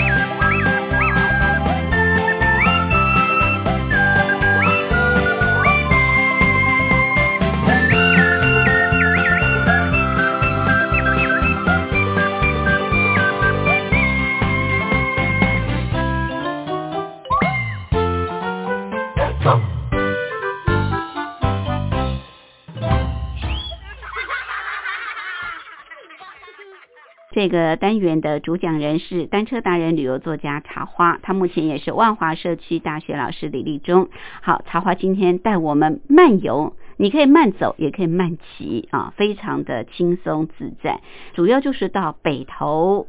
[SPEAKER 1] 这个单元的主讲人是单车达人、旅游作家茶花，他目前也是万华社区大学老师李立忠。好，茶花今天带我们漫游，你可以慢走，也可以慢骑啊，非常的轻松自在。主要就是到北投。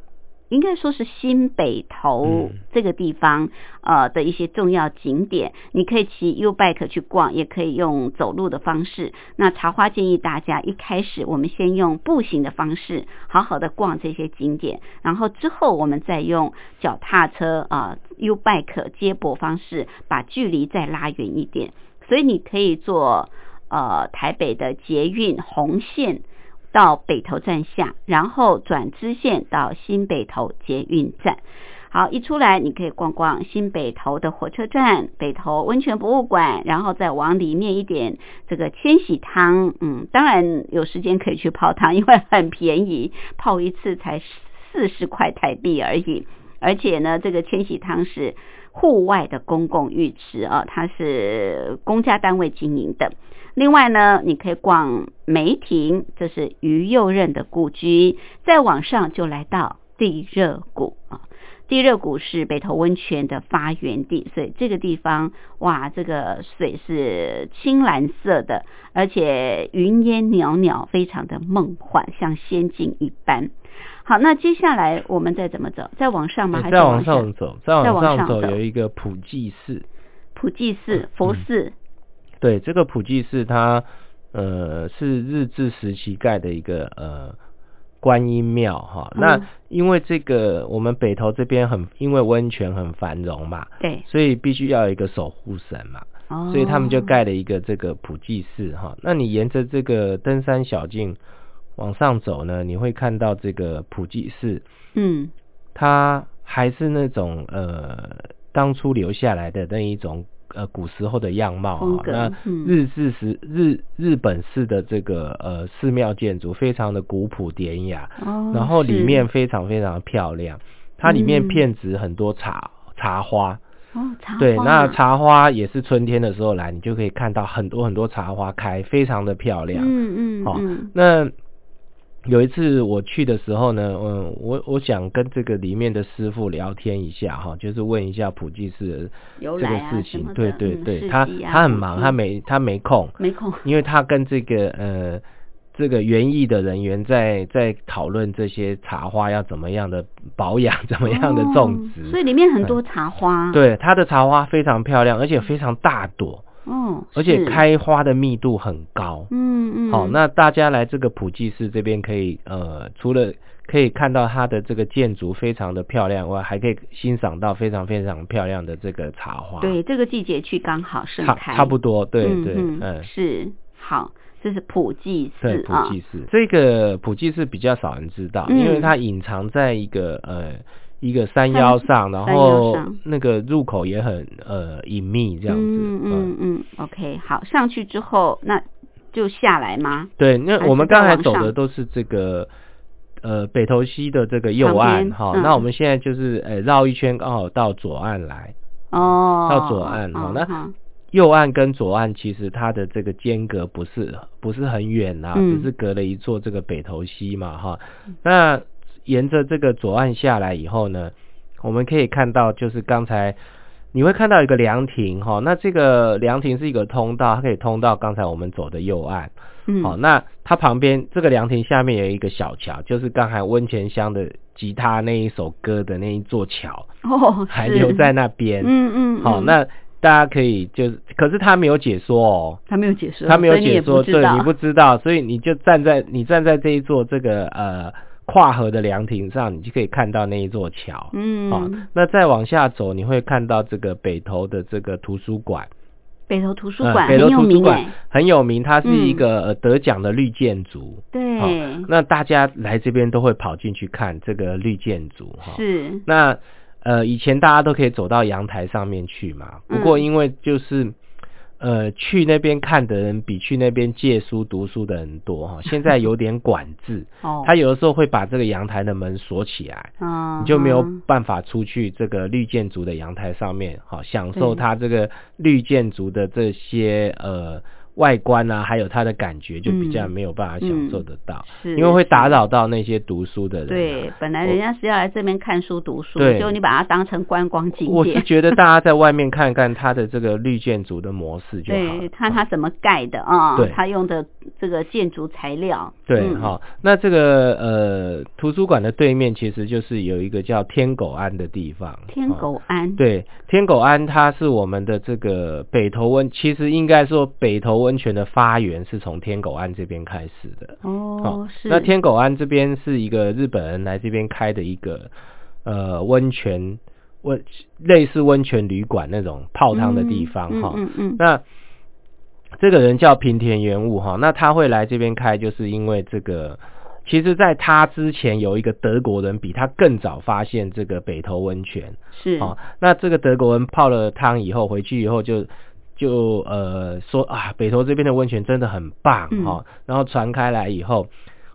[SPEAKER 1] 应该说是新北投这个地方，呃的一些重要景点，你可以骑 U bike 去逛，也可以用走路的方式。那茶花建议大家一开始我们先用步行的方式，好好的逛这些景点，然后之后我们再用脚踏车啊 U bike 接驳方式，把距离再拉远一点。所以你可以坐呃台北的捷运红线。到北投站下，然后转支线到新北投捷运站。好，一出来你可以逛逛新北投的火车站、北投温泉博物馆，然后再往里面一点，这个千禧汤。嗯，当然有时间可以去泡汤，*laughs* 因为很便宜，泡一次才四十块台币而已。而且呢，这个千禧汤是户外的公共浴池啊，它是公家单位经营的。另外呢，你可以逛梅亭，这是于右任的故居。再往上就来到地热谷啊，地热谷是北投温泉的发源地，所以这个地方哇，这个水是青蓝色的，而且云烟袅袅，非常的梦幻，像仙境一般。好，那接下来我们再怎么走？再往上吗？还是
[SPEAKER 4] 再
[SPEAKER 1] 往
[SPEAKER 4] 上走，再往上走有一个普济寺。
[SPEAKER 1] 普济寺、佛寺。
[SPEAKER 4] 对，这个普济寺它呃是日治时期盖的一个呃观音庙哈。那因为这个我们北投这边很因为温泉很繁荣嘛，
[SPEAKER 1] 对，
[SPEAKER 4] 所以必须要有一个守护神嘛，
[SPEAKER 1] 哦
[SPEAKER 4] 所以他们就盖了一个这个普济寺哈。那你沿着这个登山小径往上走呢，你会看到这个普济寺，
[SPEAKER 1] 嗯
[SPEAKER 4] 它还是那种呃当初留下来的那一种呃古时候的样貌
[SPEAKER 1] 啊。
[SPEAKER 4] 那
[SPEAKER 1] 嗯
[SPEAKER 4] 日式时日日本式的这个呃寺庙建筑非常的古朴典雅，
[SPEAKER 1] 哦，
[SPEAKER 4] 然后里面非常非常漂亮，它里面
[SPEAKER 1] 嗯
[SPEAKER 4] 片植很多茶茶花。
[SPEAKER 1] 哦茶
[SPEAKER 4] 对，那茶花也是春天的时候来，你就可以看到很多很多茶花开，非常的漂亮。
[SPEAKER 1] 嗯嗯
[SPEAKER 4] 好
[SPEAKER 1] 嗯
[SPEAKER 4] 那有一次我去的时候呢，嗯，我我想跟这个里面的师傅聊天一下哈，就是问一下普济寺的这个事情。对对
[SPEAKER 1] 嗯
[SPEAKER 4] 对，他他很忙，
[SPEAKER 1] 嗯
[SPEAKER 4] 他没他没空，
[SPEAKER 1] 没空。
[SPEAKER 4] 因为他跟这个呃这个园艺的人员在在讨论这些茶花要怎么样的保养，*laughs* 怎么样的种植。
[SPEAKER 1] 哦所以里面很多茶花，，
[SPEAKER 4] 对，他的茶花非常漂亮，而且非常大朵，
[SPEAKER 1] 哦，
[SPEAKER 4] 而且，开花的密度很高。
[SPEAKER 1] 嗯嗯，
[SPEAKER 4] 好，那大家来这个普济寺这边可以呃，除了可以看到它的这个建筑非常的漂亮外，还可以欣赏到非常非常漂亮的这个茶花。
[SPEAKER 1] 对这个季节去刚好盛
[SPEAKER 4] 差
[SPEAKER 1] 开，
[SPEAKER 4] 差不多，对对，
[SPEAKER 1] 嗯
[SPEAKER 4] 嗯，
[SPEAKER 1] 是。好，这是普济
[SPEAKER 4] 对普
[SPEAKER 1] 寺啊，
[SPEAKER 4] 济寺，这个普济寺比较少人知道，
[SPEAKER 1] 嗯。
[SPEAKER 4] 因为它隐藏在一个呃一个山腰上，然后那个入口也很呃隐秘这样子。
[SPEAKER 1] 嗯嗯嗯，OK，好，上去之后那就下来吗？
[SPEAKER 4] 对，那我们刚才走的都是这个呃北投溪的这个右岸
[SPEAKER 1] 边
[SPEAKER 4] 哈，
[SPEAKER 1] 嗯
[SPEAKER 4] 那我们现在就是呃绕一圈，刚好到左岸来。
[SPEAKER 1] 哦，
[SPEAKER 4] 到左岸好那右岸跟左岸其实它的这个间隔不是不是很远呐、
[SPEAKER 1] 嗯
[SPEAKER 4] 只是隔了一座这个北投溪嘛哈。那沿着这个左岸下来以后呢，我们可以看到就是刚才你会看到一个凉亭哈，那这个凉亭是一个通道，它可以通到刚才我们走的右岸。
[SPEAKER 1] 嗯，
[SPEAKER 4] 好，那它旁边这个凉亭下面有一个小桥，就是刚才温泉乡的吉他那一首歌的那一座桥，
[SPEAKER 1] 哦，
[SPEAKER 4] 还留在那边。
[SPEAKER 1] 嗯嗯，
[SPEAKER 4] 好，
[SPEAKER 1] 嗯
[SPEAKER 4] 那大家可以就是，可是他没有解说哦，
[SPEAKER 1] 他没有解说，
[SPEAKER 4] 他没有解说，对你不知道，所以你就站在你站在这一座这个呃跨河的凉亭上，你就可以看到那一座桥。
[SPEAKER 1] 嗯，
[SPEAKER 4] 好、那再往下走，你会看到这个北投的这个图书馆，
[SPEAKER 1] 北投图书
[SPEAKER 4] 嗯
[SPEAKER 1] 馆
[SPEAKER 4] 北投图书
[SPEAKER 1] 很有名
[SPEAKER 4] 馆
[SPEAKER 1] 哎，
[SPEAKER 4] 很有名，它是一个、呃得奖的绿建筑。
[SPEAKER 1] 对，
[SPEAKER 4] 好那大家来这边都会跑进去看这个绿建筑哈。
[SPEAKER 1] 是，
[SPEAKER 4] 那呃，以前大家都可以走到阳台上面去嘛，不过
[SPEAKER 1] 嗯
[SPEAKER 4] 因为就是。呃，去那边看的人比去那边借书读书的人多哈，现在有 *laughs* 点管制，
[SPEAKER 1] 哦，
[SPEAKER 4] 他有的时候会把这个阳台的门锁起来，
[SPEAKER 1] 嗯
[SPEAKER 4] 你就没有办法出去这个绿建筑的阳台上面，好享受
[SPEAKER 1] 对。
[SPEAKER 4] 它这个绿建筑的这些呃外观啊，还有它的感觉，就比较
[SPEAKER 1] 嗯
[SPEAKER 4] 没有办法享受得到，
[SPEAKER 1] 是
[SPEAKER 4] 因为会打扰到那些读书的人、啊。
[SPEAKER 1] 对，本来人家是要来这边看书读书，
[SPEAKER 4] 对
[SPEAKER 1] 结果你把它当成观光景
[SPEAKER 4] 我是。觉得大家在外面看看它的这个绿建筑的模式就好了。
[SPEAKER 1] 对，看它怎么盖的啊，
[SPEAKER 4] 对
[SPEAKER 1] 它用的这个建筑材料。
[SPEAKER 4] 对，
[SPEAKER 1] 嗯
[SPEAKER 4] 好、那这个呃图书馆的对面其实就是有一个叫天狗庵的地方。
[SPEAKER 1] 天
[SPEAKER 4] 哦
[SPEAKER 1] 狗庵。
[SPEAKER 4] 对，天狗庵它是我们的这个北投温，其实应该说北投温泉的发源是从天狗庵这边开始的。
[SPEAKER 1] 哦，是。
[SPEAKER 4] 那天狗庵这边是一个日本人来这边开的一个呃温泉温类似温泉旅馆那种泡汤的地方哈、
[SPEAKER 1] 嗯嗯嗯嗯
[SPEAKER 4] 那这个人叫平田元物哈，那他会来这边开，就是因为这个。其实，在他之前有一个德国人比他更早发现这个北投温泉，
[SPEAKER 1] 是。
[SPEAKER 4] 哦，那这个德国人泡了汤以后，回去以后就就呃说啊，北投这边的温泉真的很棒
[SPEAKER 1] 嗯
[SPEAKER 4] 哈、哦，然后传开来以后，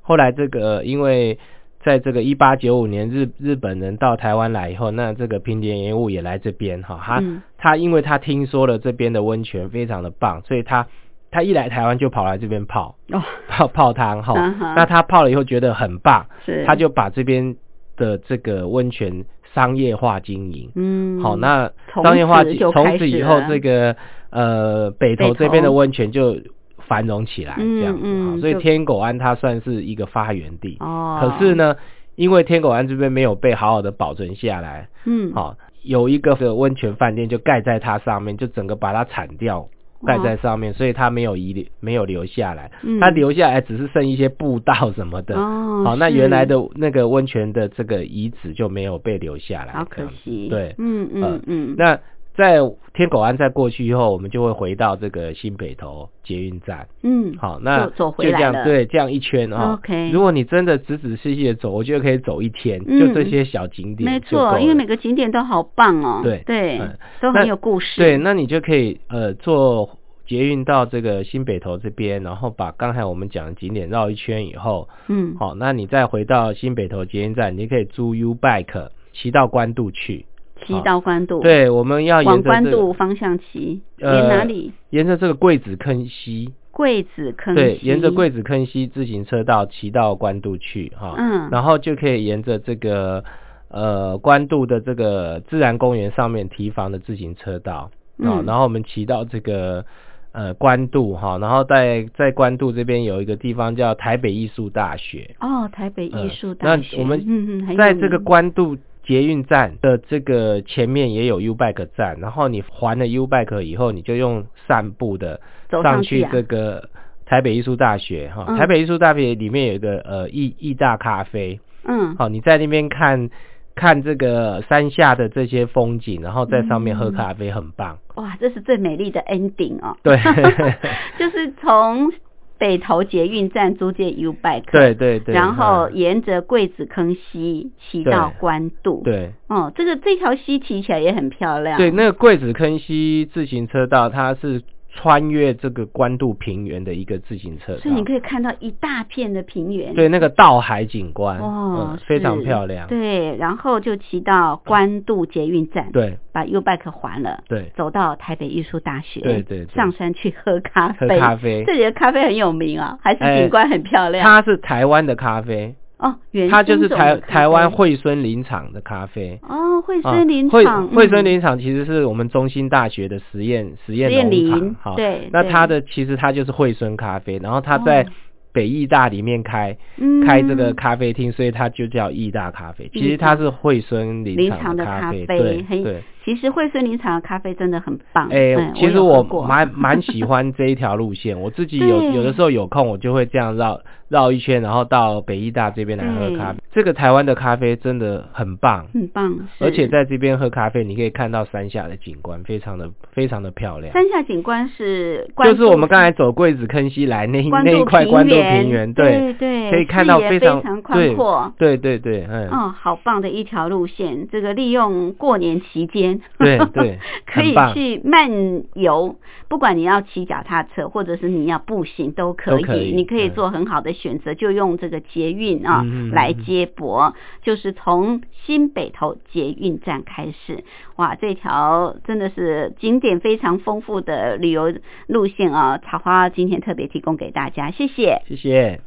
[SPEAKER 4] 后来这个因为在这个一八九五年日日本人到台湾来以后，那这个平田延物也来这边哈、他、
[SPEAKER 1] 嗯
[SPEAKER 4] 他因为他听说了这边的温泉非常的棒，所以他他一来台湾就跑来这边泡
[SPEAKER 1] 哦，
[SPEAKER 4] 泡泡汤哈、那他泡了以后觉得很棒，
[SPEAKER 1] 是。
[SPEAKER 4] 他就把这边的这个温泉商业化经营。
[SPEAKER 1] 嗯。
[SPEAKER 4] 好，那商业化从此以后，这个呃北投这边的温泉就繁荣起来，
[SPEAKER 1] 嗯
[SPEAKER 4] 这样子。所以天狗庵它算是一个发源地。
[SPEAKER 1] 哦。
[SPEAKER 4] 可是。呢，因为天狗庵这边没有被好好的保存下来，
[SPEAKER 1] 嗯。。
[SPEAKER 4] 好，有一个这个温泉饭店就盖在它上面，就整个把它铲掉。盖在上面，所以它没有遗留，没有留下来。
[SPEAKER 1] 嗯
[SPEAKER 4] 它留下来只是剩一些步道什么的。
[SPEAKER 1] 哦
[SPEAKER 4] 好，那原来的那个温泉的这个遗址就没有被留下来。
[SPEAKER 1] 好可惜。
[SPEAKER 4] 对，
[SPEAKER 1] 嗯
[SPEAKER 4] 呃
[SPEAKER 1] 嗯嗯。
[SPEAKER 4] 那在天狗庵再过去以后，我们就会回到这个新北投捷运站。
[SPEAKER 1] 嗯。
[SPEAKER 4] 好，那
[SPEAKER 1] 就走回
[SPEAKER 4] 就这样对，这样一圈啊。
[SPEAKER 1] OK
[SPEAKER 4] 如果你真的仔仔细细的走，我觉得可以走一天，
[SPEAKER 1] 嗯
[SPEAKER 4] 就这些小景点
[SPEAKER 1] 没错，因为每个景点都好棒哦。
[SPEAKER 4] 对
[SPEAKER 1] 对
[SPEAKER 4] 嗯，
[SPEAKER 1] 都很有故事。
[SPEAKER 4] 对，那你就可以呃坐捷运到这个新北投这边，然后把刚才我们讲的景点绕一圈以后，
[SPEAKER 1] 嗯。
[SPEAKER 4] 好，那你再回到新北投捷运站，你可以租 U Bike 骑到关渡去。
[SPEAKER 1] 骑到关渡。。
[SPEAKER 4] 对，我们要沿着这个
[SPEAKER 1] 渡方向骑，
[SPEAKER 4] 呃
[SPEAKER 1] 沿哪里？
[SPEAKER 4] 沿着这个桂子坑溪，
[SPEAKER 1] 桂子坑
[SPEAKER 4] 对，沿着桂子坑溪自行车道骑到关渡去哈，
[SPEAKER 1] 嗯
[SPEAKER 4] 然后就可以沿着这个呃关渡的这个自然公园上面提防的自行车道啊、
[SPEAKER 1] 嗯
[SPEAKER 4] 然后我们骑到这个呃关渡哈，然后在在关渡这边有一个地方叫台北艺术大学，
[SPEAKER 1] 哦，台北艺
[SPEAKER 4] 嗯
[SPEAKER 1] 术大学。
[SPEAKER 4] 那我们
[SPEAKER 1] 嗯嗯，
[SPEAKER 4] 在这个
[SPEAKER 1] 名
[SPEAKER 4] 关渡捷运站的这个前面也有 U Bike 站，然后你还了 U Bike 以后，你就用散步的
[SPEAKER 1] 上
[SPEAKER 4] 上去这个台北艺术大学哈、
[SPEAKER 1] 嗯。
[SPEAKER 4] 台北艺术大学里面有一个呃艺艺大咖啡，
[SPEAKER 1] 嗯，
[SPEAKER 4] 好、你在那边看看这个山下的这些风景，然后在上面喝
[SPEAKER 1] 嗯
[SPEAKER 4] 咖啡，很棒。
[SPEAKER 1] 哇，这是最美丽的 ending 哦。
[SPEAKER 4] 对。*laughs* *laughs*
[SPEAKER 1] 就是从北投捷运站租借 U bike，
[SPEAKER 4] 对对对，
[SPEAKER 1] 然后
[SPEAKER 4] 嗯
[SPEAKER 1] 沿着桂子坑溪骑到
[SPEAKER 4] 对
[SPEAKER 1] 关渡。，
[SPEAKER 4] 对
[SPEAKER 1] 哦，这个这条溪骑起来也很漂亮。
[SPEAKER 4] 对，那个桂子坑溪自行车道，它是穿越这个关渡平原的一个自行车道，
[SPEAKER 1] 所以你可以看到一大片的平原。
[SPEAKER 4] 对那个道海景观，
[SPEAKER 1] 哦
[SPEAKER 4] 嗯，非常漂亮。
[SPEAKER 1] 对，然后就骑到关渡捷运站，
[SPEAKER 4] 对
[SPEAKER 1] 把 U bike 还了，
[SPEAKER 4] 对
[SPEAKER 1] 走到台北艺术大学，
[SPEAKER 4] 对对对
[SPEAKER 1] 上山去喝咖
[SPEAKER 4] 喝
[SPEAKER 1] 啡。
[SPEAKER 4] 咖啡
[SPEAKER 1] 这里的咖啡很有名啊，还是
[SPEAKER 4] 哎
[SPEAKER 1] 景观很漂亮。
[SPEAKER 4] 它是台湾的咖啡，
[SPEAKER 1] 哦，原
[SPEAKER 4] 它就是台台湾惠孙林场的咖啡。
[SPEAKER 1] 哦，惠
[SPEAKER 4] 啊
[SPEAKER 1] 森林场，
[SPEAKER 4] 惠孙
[SPEAKER 1] 嗯
[SPEAKER 4] 林场其实是我们中心大学的实验实验农场
[SPEAKER 1] 对对
[SPEAKER 4] 那它的其实它就是惠孙咖啡，然后它在
[SPEAKER 1] 哦
[SPEAKER 4] 北艺大里面开、
[SPEAKER 1] 嗯
[SPEAKER 4] 开这个咖啡厅，所以它就叫艺大咖啡。其实它是惠孙林
[SPEAKER 1] 林
[SPEAKER 4] 场
[SPEAKER 1] 场的咖
[SPEAKER 4] 咖啡，对对。
[SPEAKER 1] 其实惠孙林场的咖啡真的很棒。
[SPEAKER 4] 哎、
[SPEAKER 1] 嗯
[SPEAKER 4] 其实我蛮蛮 *laughs* 喜欢这一条路线，我自己有有的时候有空，我就会这样绕绕一圈，然后到北医大这边来喝咖啡。这个台湾的咖啡真的很棒，
[SPEAKER 1] 很棒，
[SPEAKER 4] 而且在这边喝咖啡，你可以看到山下的景观，非常的非常的漂亮。
[SPEAKER 1] 山下景观是
[SPEAKER 4] 就是我们刚才走桂子坑西来那一 *laughs* 那一块关渡平原，
[SPEAKER 1] 对对，
[SPEAKER 4] 可以看到非常
[SPEAKER 1] 常宽
[SPEAKER 4] 对
[SPEAKER 1] 阔。
[SPEAKER 4] 对对对，嗯，
[SPEAKER 1] 哦，好棒的一条路线！这个利用过年期间，*laughs*
[SPEAKER 4] 对对
[SPEAKER 1] 可以去漫游，不管你要骑脚踏车，或者是你要步行都可以，
[SPEAKER 4] 可以
[SPEAKER 1] 你可以
[SPEAKER 4] 嗯
[SPEAKER 1] 做很好的选择，就用这个捷运啊、来接驳，就是从新北投捷运站开始。哇，这条真的是景点非常丰富的旅游路线啊！茶花今天特别提供给大家，谢谢。
[SPEAKER 4] 谢谢。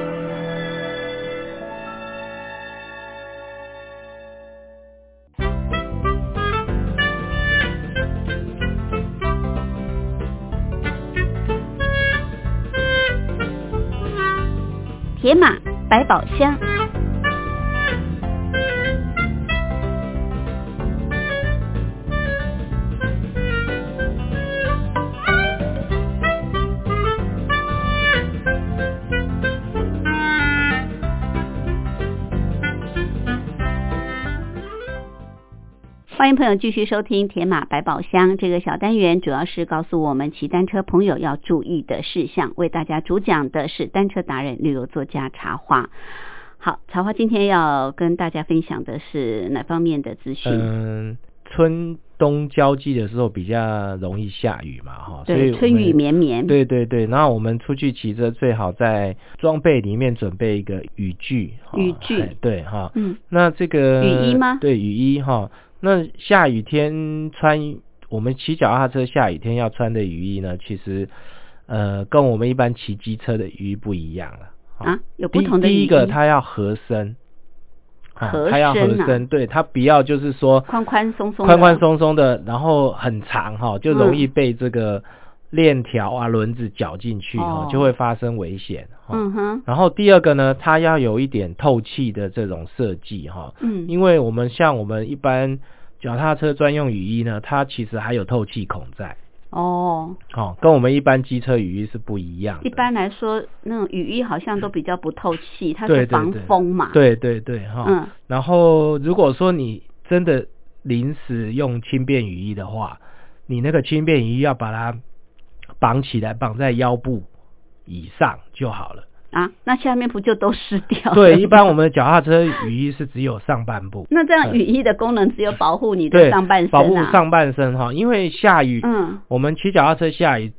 [SPEAKER 1] 百宝箱。欢迎朋友继续收听《铁马百宝箱》这个小单元，主要是告诉我们骑单车朋友要注意的事项。为大家主讲的是单车达人、旅游作家茶花。好，茶花今天要跟大家分享的是哪方面的资讯？
[SPEAKER 4] 嗯，春冬交际的时候比较容易下雨嘛，哈，所以
[SPEAKER 1] 对，春雨
[SPEAKER 4] 们
[SPEAKER 1] 绵绵。
[SPEAKER 4] 对对对，然后我们出去骑车最好在装备里面准备一个雨具。哈
[SPEAKER 1] 雨具
[SPEAKER 4] 哎对哈。
[SPEAKER 1] 嗯，
[SPEAKER 4] 那这个
[SPEAKER 1] 雨衣吗
[SPEAKER 4] 对，雨衣哈。那下雨天穿，我们骑脚踏车下雨天要穿的雨衣呢，其实呃跟我们一般骑机车的雨衣不一样了。
[SPEAKER 1] 啊，有不同的。
[SPEAKER 4] 第一个，它要合身。啊
[SPEAKER 1] 合
[SPEAKER 4] 它要合
[SPEAKER 1] 身啊，
[SPEAKER 4] 对，它不要就是说
[SPEAKER 1] 宽宽松松的
[SPEAKER 4] 宽宽松松的，然后很长哈，就容易
[SPEAKER 1] 嗯
[SPEAKER 4] 被这个链条啊、轮子绞进去哈
[SPEAKER 1] 哦，
[SPEAKER 4] 就会发生危险哈。
[SPEAKER 1] 嗯哼，
[SPEAKER 4] 然后第二个呢，它要有一点透气的这种设计哈，
[SPEAKER 1] 嗯，
[SPEAKER 4] 因为我们像我们一般脚踏车专用雨衣呢，它其实还有透气孔在，
[SPEAKER 1] 哦，
[SPEAKER 4] 哦，跟我们一般机车雨衣是不一样的。
[SPEAKER 1] 一般来说，那种雨衣好像都比较不透气，它是防
[SPEAKER 4] 对
[SPEAKER 1] 风嘛。，
[SPEAKER 4] 对对对哈，
[SPEAKER 1] 嗯，
[SPEAKER 4] 然后如果说你真的临时用轻便雨衣的话，你那个轻便雨衣要把它绑起来，绑在腰部以上就好了。
[SPEAKER 1] 啊，那下面不就都湿掉了？
[SPEAKER 4] 对，一般我们的脚踏车雨衣是只有上半部。*laughs*
[SPEAKER 1] 那这样雨衣的功能只有保护你的，上半身啊。
[SPEAKER 4] 保护上半身哈，因为下雨，
[SPEAKER 1] 嗯，
[SPEAKER 4] 我们骑脚踏车下雨，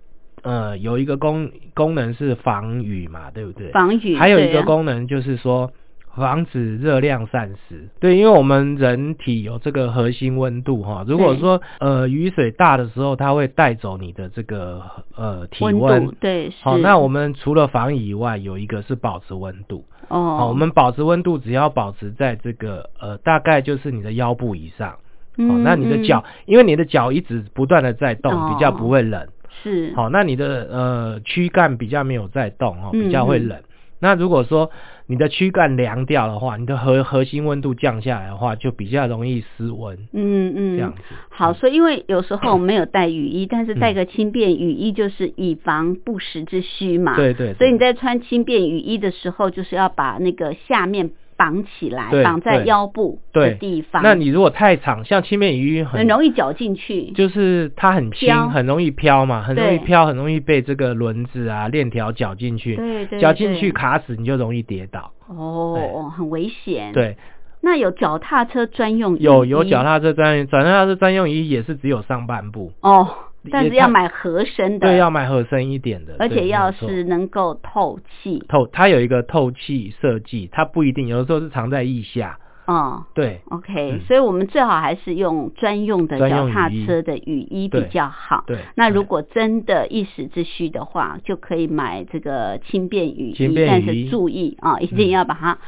[SPEAKER 4] 呃，有一个功功能是防雨嘛，对不对？
[SPEAKER 1] 防雨。
[SPEAKER 4] 还有一个功能就是说防止热量散失。对，因为我们人体有这个核心温度哈，如果
[SPEAKER 1] 对
[SPEAKER 4] 说呃雨水大的时候，它会带走你的这个呃体
[SPEAKER 1] 温
[SPEAKER 4] 温
[SPEAKER 1] 度。对是。
[SPEAKER 4] 好，那我们除了防雨以外，有一个是保持温度。
[SPEAKER 1] 哦，
[SPEAKER 4] 好，我们保持温度只要保持在这个呃大概就是你的腰部以上。好，
[SPEAKER 1] 嗯
[SPEAKER 4] 那你的脚，因为你的脚一直不断的在动，
[SPEAKER 1] 哦
[SPEAKER 4] 比较不会冷。
[SPEAKER 1] 是
[SPEAKER 4] 好，那你的呃躯干比较没有在动哦，
[SPEAKER 1] 嗯
[SPEAKER 4] 比较会冷。那如果说你的躯干凉掉的话，你的核核心温度降下来的话，就比较容易失温。
[SPEAKER 1] 嗯嗯，
[SPEAKER 4] 这样子
[SPEAKER 1] 好，所以因为有时候没有带雨衣，但是带
[SPEAKER 4] 嗯
[SPEAKER 1] 个轻便雨衣就是以防不时之需嘛。
[SPEAKER 4] 对对对
[SPEAKER 1] 所以你在穿轻便雨衣的时候，就是要把那个下面绑起来，绑在腰部的地方。
[SPEAKER 4] 那你如果太长，像轻便鱼很
[SPEAKER 1] 很容易绞进去。
[SPEAKER 4] 就是它很轻，很容易飘嘛，很容易飘，很容易被这个轮子啊、链条绞进去。
[SPEAKER 1] 对对
[SPEAKER 4] 绞进去卡死，你就容易跌倒。
[SPEAKER 1] 哦，很危险。，
[SPEAKER 4] 对，
[SPEAKER 1] 那有脚踏车专用
[SPEAKER 4] 有有脚踏车专用，脚踏车专用衣也是只有上半部。
[SPEAKER 1] 哦，但是要买合身的，
[SPEAKER 4] 对，要买合身一点的，
[SPEAKER 1] 而且要是能够透气。
[SPEAKER 4] 透，它有一个透气设计，它不一定，有的时候是藏在腋下。
[SPEAKER 1] 哦
[SPEAKER 4] 对
[SPEAKER 1] ，，OK，、
[SPEAKER 4] 嗯
[SPEAKER 1] 所以我们最好还是用专用的脚踏车的雨衣比较好。
[SPEAKER 4] 对对
[SPEAKER 1] 那如果真的一时之需的话，就可以买这个轻便雨衣，但是注意啊，一定
[SPEAKER 4] 嗯
[SPEAKER 1] 要把它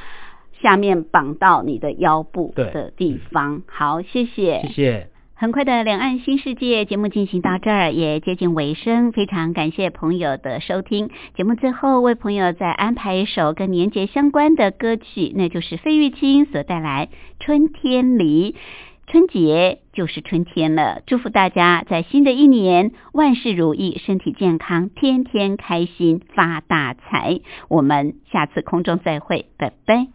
[SPEAKER 1] 下面绑到你的腰部的地方。好，谢谢，
[SPEAKER 4] 谢谢。
[SPEAKER 1] 很快的两岸新世界节目进行到这儿，也接近尾声，非常感谢朋友的收听。节目最后为朋友再安排一首跟年节相关的歌曲，那就是费玉清所带来《春天里》。春节就是春天了，祝福大家在新的一年万事如意，身体健康，天天开心，发大财。我们下次空中再会，拜拜。